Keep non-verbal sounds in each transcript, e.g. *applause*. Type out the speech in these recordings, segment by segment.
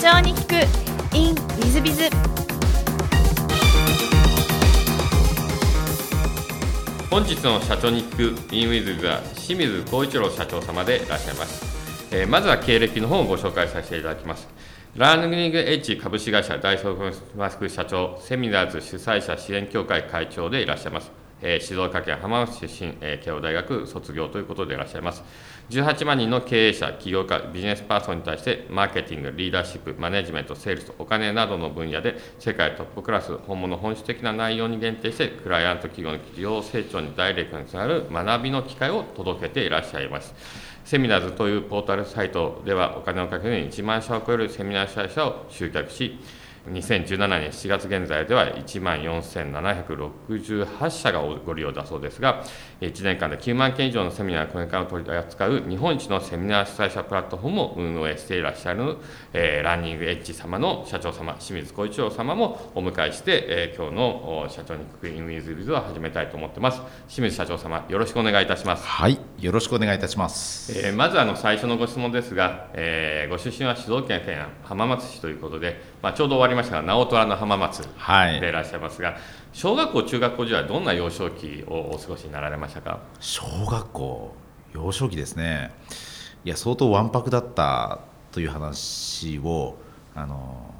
長に聞く in ウィズビズ。本日の社長に聞く in ウィズビズは清水光一郎社長様でいらっしゃいます、えーまずは経歴の方をご紹介させていただきます。ラーニングエッジ株式会社代表マスク社長セミナーズ主催者支援協会会長でいらっしゃいます。えー静岡県浜松市出身、えー慶応大学卒業ということでいらっしゃいます。18万人の経営者、起業家、ビジネスパーソンに対して、マーケティング、リーダーシップ、マネジメント、セールス、お金などの分野で、世界トップクラス、本物本質的な内容に限定して、クライアント企業の企業成長にダイレクトにつながる学びの機会を届けていらっしゃいます。セミナーズというポータルサイトでは、お金をかけずに1万社を超えるセミナー主催者を集客し、2017年7月現在では1万4768社がご利用だそうですが、1年間で9万件以上のセミナー、講演会を取り扱う日本一のセミナー主催者プラットフォームを運営していらっしゃる、えーランニングエッジ様の社長様、清水光一郎様もお迎えして、えー今日のお社長にクイーンウィズビズを始めたいと思ってます。清水社長様、よろしくお願いいたします。はい、よろしくお願いいたします。えーまずあの最初のご質問ですが、えーご出身は静岡県浜松市ということで、まあ、ちょうど終わりましたが直虎の浜松はいでいらっしゃいますが、小学校中学校時代どんな幼少期をお過ごしになられましたか？小学校、幼少期ですね。いや、相当わんぱくだったという話を、あの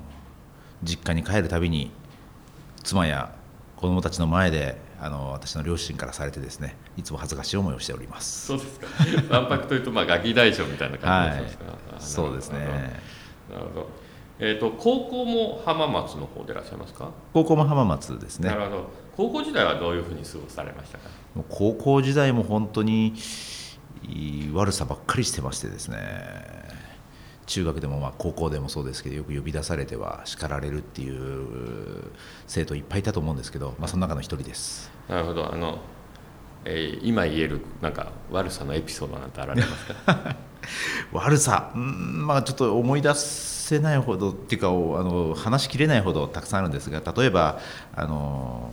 実家に帰るたびに妻や子供たちの前であの私の両親からされてですねいつも恥ずかしい思いをしております。そうですか。*laughs* わんぱくというとまあガキ大将みたいな感じですか、あそうですね。なるほどえー、と高校も浜松の方でいらっしゃいますか、高校も浜松ですね。なるほど。高校時代はどういうふうに過ごされましたか？もう高校時代も本当に悪さばっかりしてましてですね。中学でもまあ高校でもそうですけどよく呼び出されては叱られるっていう生徒いっぱいいたと思うんですけど、まあ、その中の一人です。なるほど。あの、えー今言えるなんか悪さのエピソードなんてあられますか？*laughs* 悪さ。うーんまあちょっと思い出せないほどっていうかおあの話しきれないほどたくさんあるんですが例えばあの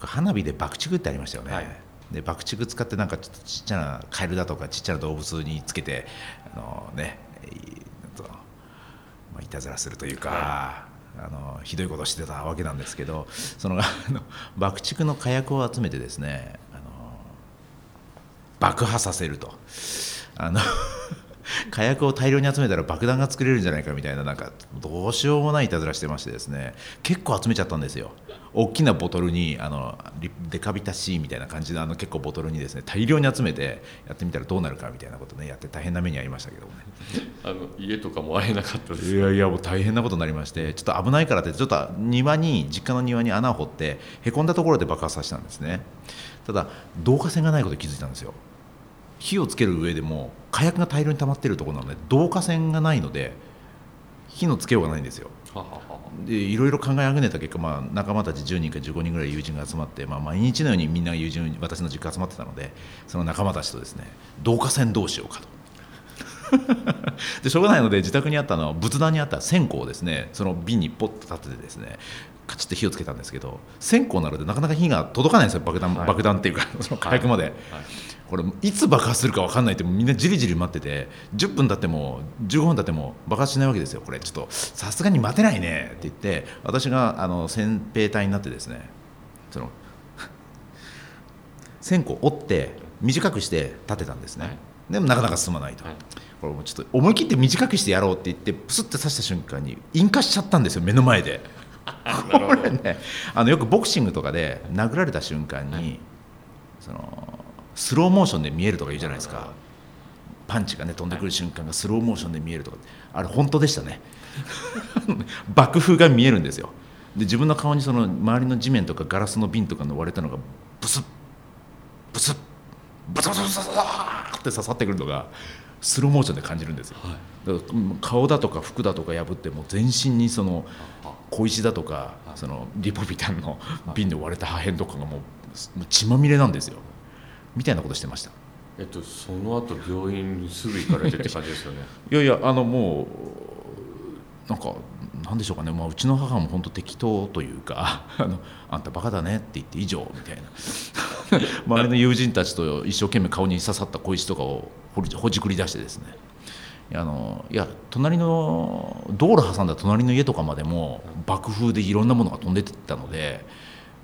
花火で爆竹ってありましたよね、はい。で爆竹使ってなんかちょっとちっちゃなカエルだとかちっちゃな動物につけてあのねまあ、いたずらするというか、あのひどいことをしてたわけなんですけどそのあの爆竹の火薬を集めてですねあの爆破させるとあの *laughs* 火薬を大量に集めたら爆弾が作れるんじゃないかみたいななんかどうしようもないいたずらしてましてですね。結構集めちゃったんですよ。大きなボトルにあのリデカビタ C みたいな感じのあの結構ボトルにですね大量に集めてやってみたらどうなるかみたいなことねやって大変な目に遭いましたけどもね。*laughs* あの家とかも会えなかったです。いやいやもう大変なことになりましてちょっと危ないからってちょっと庭に実家の庭に穴を掘ってへこんだところで爆発させたんですね。ただ導火線がないことに気づいたんですよ火をつける上でも火薬が大量に溜まっているところなので導火線がないので火のつけようがないんですよ。はははでいろいろ考えあぐねた結果、まあ、仲間たち10人か15人ぐらい友人が集まって、まあ、毎日のようにみんな友人私の実家集まってたのでその仲間たちとですね導火線どうしようかと。*laughs* でしょうがないので自宅にあったのは仏壇にあった線香をですねその瓶にポッと立ててですねカチッと火をつけたんですけど線香なのでなかなか火が届かないんですよ爆弾,、はい。爆弾っていうかその火薬まで。はいこれいつ爆発するか分かんないってみんなじりじり待ってて10分経っても15分経っても爆発しないわけですよ。これちょっとさすがに待てないねって言って私があの先兵隊になってですねその線香を折って短くして立てたんですね、はい。でもなかなか進まないと、はい。これもうちょっと思い切って短くしてやろうって言ってプスって刺した瞬間に引火しちゃったんですよ目の前で。*laughs* これねあのよくボクシングとかで殴られた瞬間に、はい。そのスローモーションで見えるとか言うじゃないですか。パンチがね飛んでくる瞬間がスローモーションで見えるとか。あれ本当でしたね。*laughs* 爆風が見えるんですよ。で自分の顔にその周りの地面とかガラスの瓶とかの割れたのがブスッブスッブスッブスッブブスッって刺さってくるのがスローモーションで感じるんですよ、だからうん顔だとか服だとか破ってもう全身にその小石だとかそのリポビタンの瓶で割れた破片とかがもう血まみれなんですよみたいなことしてました。えっとその後病院にすぐ行かれてって感じですよね。*laughs* いやいやあのもうなんかなんでしょうかね、まあ、うちの母も本当適当というか *laughs* あのあんたバカだねって言って以上みたいな。*laughs* 周りの友人たちと一生懸命顔に刺さった小石とかをほじくり出してですね。あのいや隣の道路挟んだ隣の家とかまでも爆風でいろんなものが飛んでってたので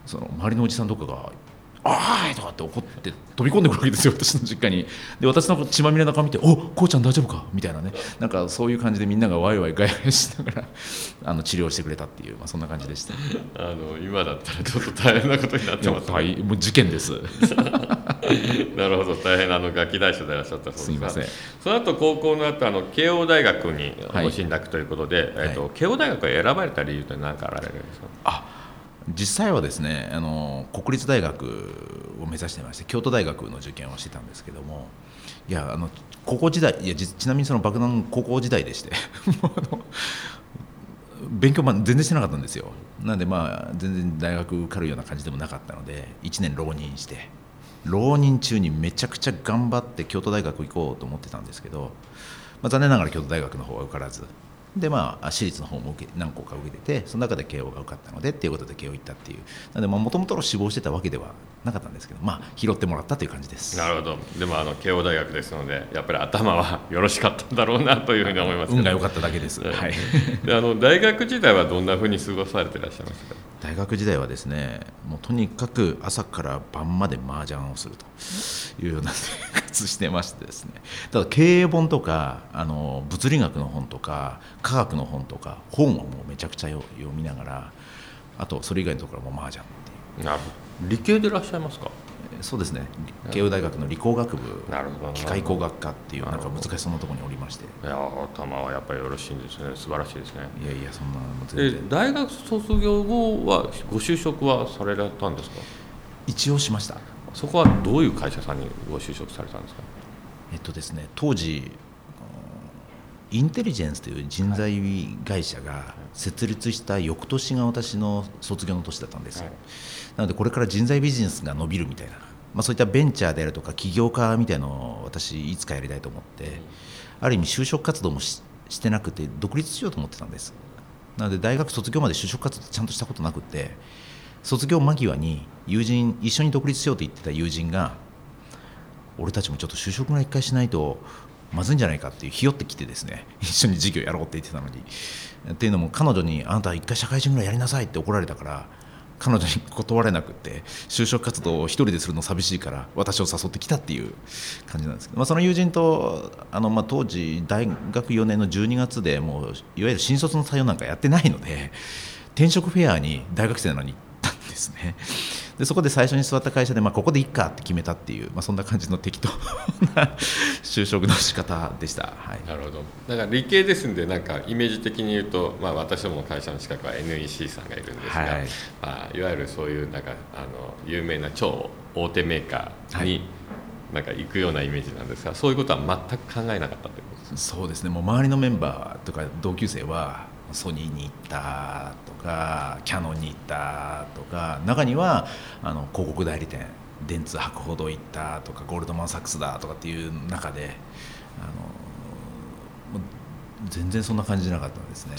その周りのおじさんとかが「あーい!」とかって怒って飛び込んでくるわけですよ私の実家に。で私の血まみれな顔見て「おこうちゃん大丈夫か?」みたいなね。なんかそういう感じでみんながワイワイガヤガヤしながら *laughs* あの治療してくれたっていう、まあ、そんな感じでした。あの今だったらちょっと大変なことになってますね。はいもう事件です。*laughs* なるほど。大変なあのガキ大将でいらっしゃったそうですすみません。その後高校の後あの慶応大学にはいご進学ということで、えっとは慶応大学が選ばれた理由って何かあられるんですか？あ実際はですねあの国立大学を目指してまして京都大学の受験をしてたんですけどもいやあの高校時代いやちなみにその爆弾高校時代でして *laughs* 勉強全然してなかったんですよ。なんでまあ全然大学受かるような感じでもなかったので1年浪人して浪人中にめちゃくちゃ頑張って京都大学行こうと思ってたんですけど、まあ、残念ながら京都大学の方は受からず。でまあ私立の方も受け何校か受けててその中で慶応が受かったのでっていうことで慶応行ったっていう。なのでもともと志望してたわけではなかったんですけどまあ拾ってもらったという感じです。なるほど。でもあの慶応大学ですのでやっぱり頭はよろしかったんだろうなというふうに思います運が良かっただけです、はい。あの大学時代はどんなふうに過ごされていらっしゃいましたか？大学時代はですねもうとにかく朝から晩まで麻雀をするというような生活してましてですね。ただ経営本とかあの物理学の本とか科学の本とか本はもうめちゃくちゃ読みながらあとそれ以外のところも麻雀っていう。なるほど理系でいらっしゃいますか？そうですね。慶応大学の理工学部機械工学科っていうなんか難しそうなところにおりまして。いや頭はやっぱりよろしいんですね。素晴らしいですね。いやいやそんなの全で然大学卒業後はご就職はされたんですか？一応しました。そこはどういう会社さんにご就職されたんですか？えっとですね当時インテリジェンスという人材会社が設立した翌年が私の卒業の年だったんですよ、はい。なのでこれから人材ビジネスが伸びるみたいな、まあ、そういったベンチャーであるとか起業家みたいなのを私いつかやりたいと思って、ある意味就職活動もししてなくて独立しようと思ってたんです。なので大学卒業まで就職活動ちゃんとしたことなくて卒業間際に友人一緒に独立しようと言ってた友人が俺たちもちょっと就職が一回しないとまずいんじゃないかっていうひよってきてですね *laughs* 一緒に授業やろうって言ってたのに。っていうのも彼女にあなた一回社会人ぐらいやりなさいって怒られたから彼女に断れなくって就職活動を一人でするの寂しいから私を誘ってきたっていう感じなんですけど、まあ、その友人とあの、まあ、当時大学4年の12月でもういわゆる新卒の採用なんかやってないので転職フェアに大学生なのに行ったんですね。でそこで最初に座った会社で、まあ、ここでいっかって決めたっていう、まあ、そんな感じの適当な *laughs* 就職の仕方でした、はい、なるほど。だから理系ですんでなんかイメージ的に言うと、まあ、私どもの会社の近くは NEC さんがいるんですが、はい。いまあ、いわゆるそういうなんかあの有名な超大手メーカーになんか行くようなイメージなんですがそういうことは全く考えなかったということですそうですね。もう周りのメンバーとか同級生はソニーに行ったとかキャノンに行ったとか中にはあの広告代理店電通博報堂行ったとかゴールドマン・サックスだとかっていう中であの全然そんな感じじゃなかったんですね。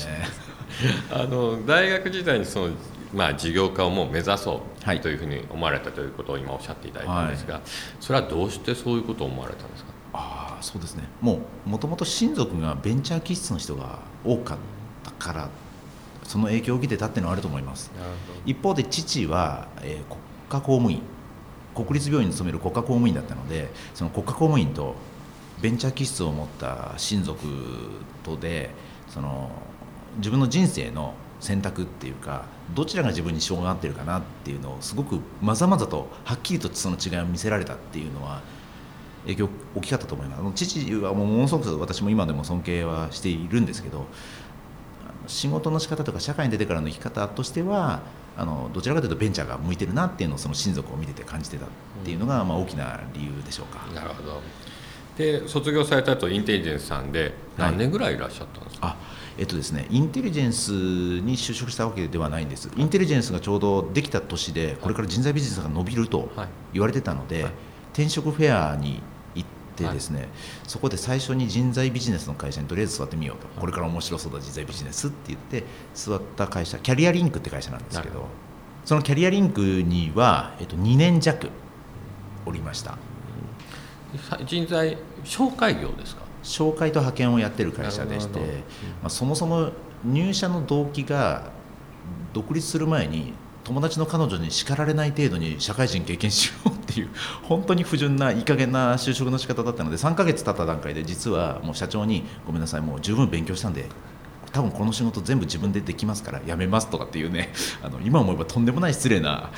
*laughs* あの大学時代にその、まあ、事業家をもう目指そうはい。というふうに思われたということを今おっしゃっていただいたんですが、それはどうしてそういうことを思われたんですか？ああそうですね。もうもともと親族がベンチャー気質の人が多かったからその影響を受けてたっていうのはあると思います。一方で父は、えー国家公務員国立病院に勤める国家公務員だったのでその国家公務員とベンチャー気質を持った親族とでその自分の人生の選択っていうかどちらが自分に性が合ってるかなっていうのをすごくまざまざとはっきりとその違いを見せられたっていうのは影響大きかったと思います。父はもうものすごく私も今でも尊敬はしているんですけど仕事の仕方とか社会に出てからの生き方としてはあのどちらかというとベンチャーが向いてるなっていうのをその親族を見てて感じてたっていうのが、まあ、大きな理由でしょうか。なるほど。で卒業された後インテリジェンスさんで何年ぐらいいらっしゃったんですか、あえっとですねインテリジェンスに就職したわけではないんです。インテリジェンスがちょうどできた年でこれから人材ビジネスが伸びるとはい。言われてたので、はい。転職フェアに行ってですね、そこで最初に人材ビジネスの会社にとりあえず座ってみようと、これから面白そうだ人材ビジネスって言って座った会社キャリアリンクって会社なんですけどそのキャリアリンクには、えっと、2年弱おりました。さ人材紹介業ですか？紹介と派遣をやってる会社でして、まあ、そもそも入社の動機が独立する前に友達の彼女に叱られない程度に社会人経験しようっていう *laughs* 本当に不純ないい加減な就職の仕方だったので3ヶ月経った段階で実はもう社長にごめんなさいもう十分勉強したんで多分この仕事全部自分でできますから辞めますとかっていうね *laughs* あの今思えばとんでもない失礼な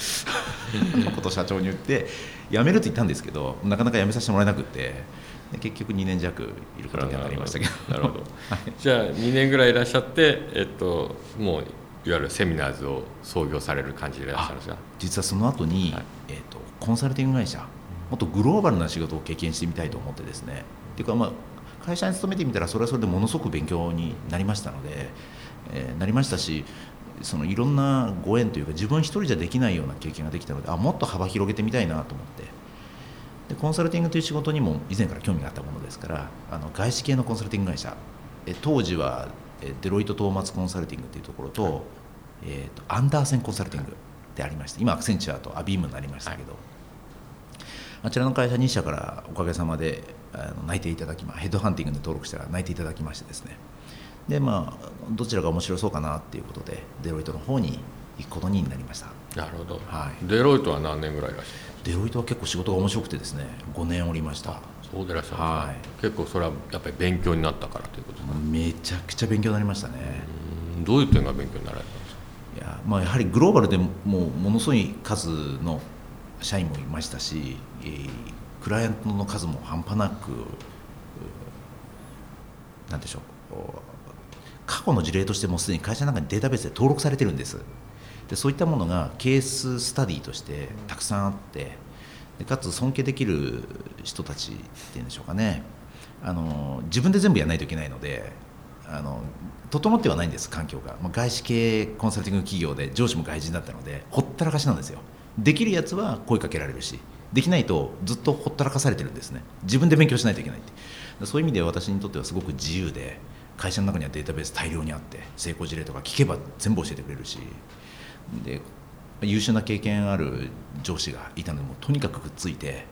*laughs* ことを社長に言って辞めると言ったんですけどなかなか辞めさせてもらえなくて結局2年弱いることになりましたけど。なるほど。じゃあ2年ぐらいいらっしゃって、えっと、もういわゆるセミナーズを創業される感じでいらっしゃるんですか？実はその後に、はい、えーと、コンサルティング会社もっとグローバルな仕事を経験してみたいと思ってですね。っていうかまあ会社に勤めてみたらそれはそれでものすごく勉強になりましたので、えー、なりましたしそのいろんなご縁というか自分一人じゃできないような経験ができたのであもっと幅広げてみたいなと思って。でコンサルティングという仕事にも以前から興味があったものですからあの外資系のコンサルティング会社。え当時はデロイト・トーマツコンサルティングというところと,、えーと、アンダーセンコンサルティングでありまして今アクセンチュアとアビームになりましたけど、はい、あちらの会社2社からおかげさまであの内定いただきまヘッドハンティングで登録したら内定いただきましてですね。でまあどちらが面白そうかなっていうことでデロイトの方に行くことになりました。なるほど、はい、デロイトは何年ぐらいいらっしゃるデロイトは結構仕事が面白くてですね5年おりましたそうでらっしゃるはい、結構それはやっぱり勉強になったからということですか？めちゃくちゃ勉強になりましたね。どういう点が勉強になられたんですか？いや、まあ、やはりグローバルでももうものすごい数の社員もいましたし、えー、クライアントの数も半端なくなんでしょう過去の事例としてもすでに会社の中にデータベースで登録されてるんです。でそういったものがケーススタディとしてたくさんあってでかつ尊敬できる人たちっていうんでしょうかね。あの自分で全部やらないといけないのであの整ってはないんです環境が、まあ、外資系コンサルティング企業で上司も外人だったのでほったらかしなんですよ。できるやつは声かけられるしできないとずっとほったらかされてるんですね。自分で勉強しないといけないって。そういう意味で私にとってはすごく自由で会社の中にはデータベース大量にあって成功事例とか聞けば全部教えてくれるしで優秀な経験ある上司がいたのでもとにかくくっついて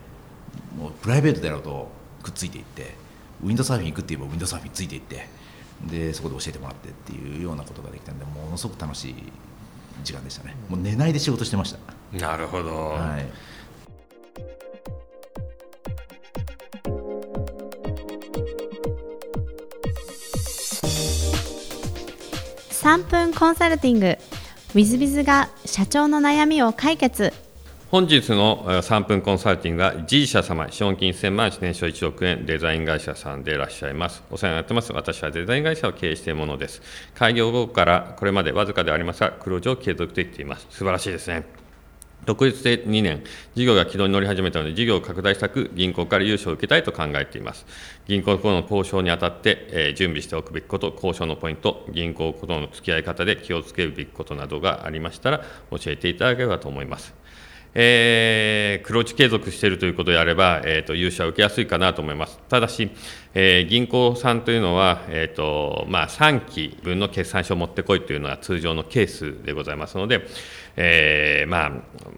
もうプライベートであろうとくっついていってウィンドサーフィン行くって言えばウィンドサーフィンついていってでそこで教えてもらってっていうようなことができたんでものすごく楽しい時間でしたね。もう寝ないで仕事してました。なるほど、はい。3分コンサルティングウィズビズが社長の悩みを解決本日の3分コンサルティングは G 社様、資本金1000万、年商1億円、デザイン会社さんでいらっしゃいます。お世話になってます。私はデザイン会社を経営しているものです。開業後からこれまでわずかでありますが、黒字を継続できています。素晴らしいですね。独立で2年、事業が軌道に乗り始めたので、事業を拡大したく、銀行から融資を受けたいと考えています。銀行との交渉にあたって、えー、準備しておくべきこと、交渉のポイント、銀行との付き合い方で気をつけるべきことなどがありましたら、教えていただければと思います。えー、黒字継続しているということであれば、えーと、融資は受けやすいかなと思います。ただし、えー、銀行さんというのは、えーとまあ、3期分の決算書を持ってこいというのは通常のケースでございますので、えー、まあ、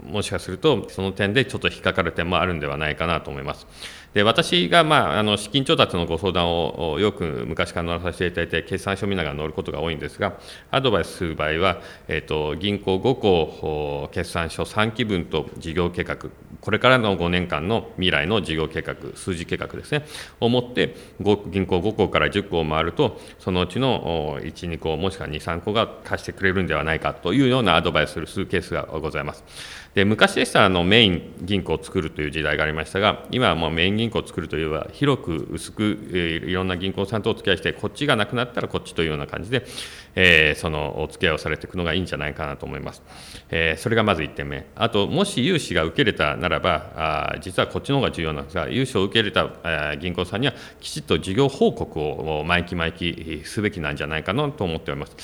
もしかするとその点でちょっと引っかかる点もあるんではないかなと思います。で私が、まあ、あの資金調達のご相談をよく昔から乗らさせていただいて、決算書見ながら乗ることが多いんですが、アドバイスする場合は、えーと、銀行5個決算書3期分と事業計画、これからの5年間の未来の事業計画、数字計画ですね、をもって、銀行5個から10個を回ると、そのうちの1、2個、もしくは2、3個が貸してくれるんではないかというようなアドバイスするケースがございます。で昔でしたらあのメイン銀行を作るという時代がありましたが、今はもうメイン銀行を作るというは、広く薄く、いろんな銀行さんとお付き合いして、こっちがなくなったらこっちというような感じで、えー、そのお付き合いをされていくのがいいんじゃないかなと思います。えー、それがまず1点目。あと、もし融資が受けれたならば、あ実はこっちの方が重要なんですが、融資を受け入れた、銀行さんには、きちっと事業報告を毎期毎期すべきなんじゃないかなと思っております。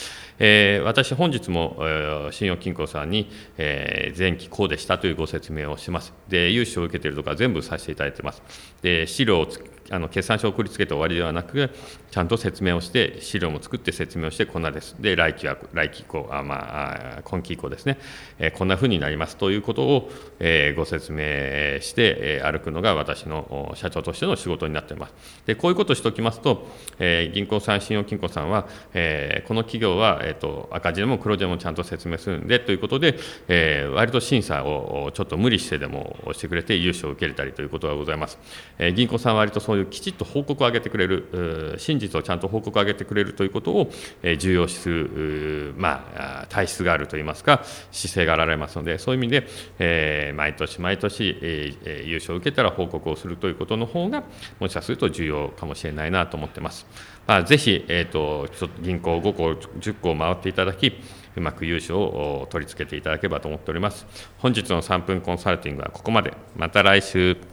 えー、私、本日も、えー、信用金庫さんに、えー、前期こうでしたというご説明をします。で、融資を受けているとか全部させていただいてます。で、資料をあの決算書を送りつけて終わりではなくちゃんと説明をして資料も作って説明をしてこんなです。で来期は来期以降あ、まあ、今期以降ですね、え、こんなふうになります。ということを、えー、ご説明して、え、歩くのが私の社長としての仕事になっています。でこういうことをしておきますと、え、銀行さん信用金庫さんは、え、この企業は、えーと、赤字でも黒字でもちゃんと説明するんでということで、えー、割と審査をちょっと無理してでもしてくれて融資を受けれたりということがございます、え、銀行さんは割とそういうきちっと報告を上げてくれる真実をちゃんと報告を上げてくれるということを、重要視する、まあ、体質があるといいますか姿勢があられますのでそういう意味で、えー、毎年毎年、えー、優勝を受けたら報告をするということの方がもしかすると重要かもしれないなと思ってます。まあ、ぜひ、えーと、と銀行5個、10個回っていただき、うまく融資を取り付けていただければと思っております。本日の3分コンサルティングはここまで。また来週。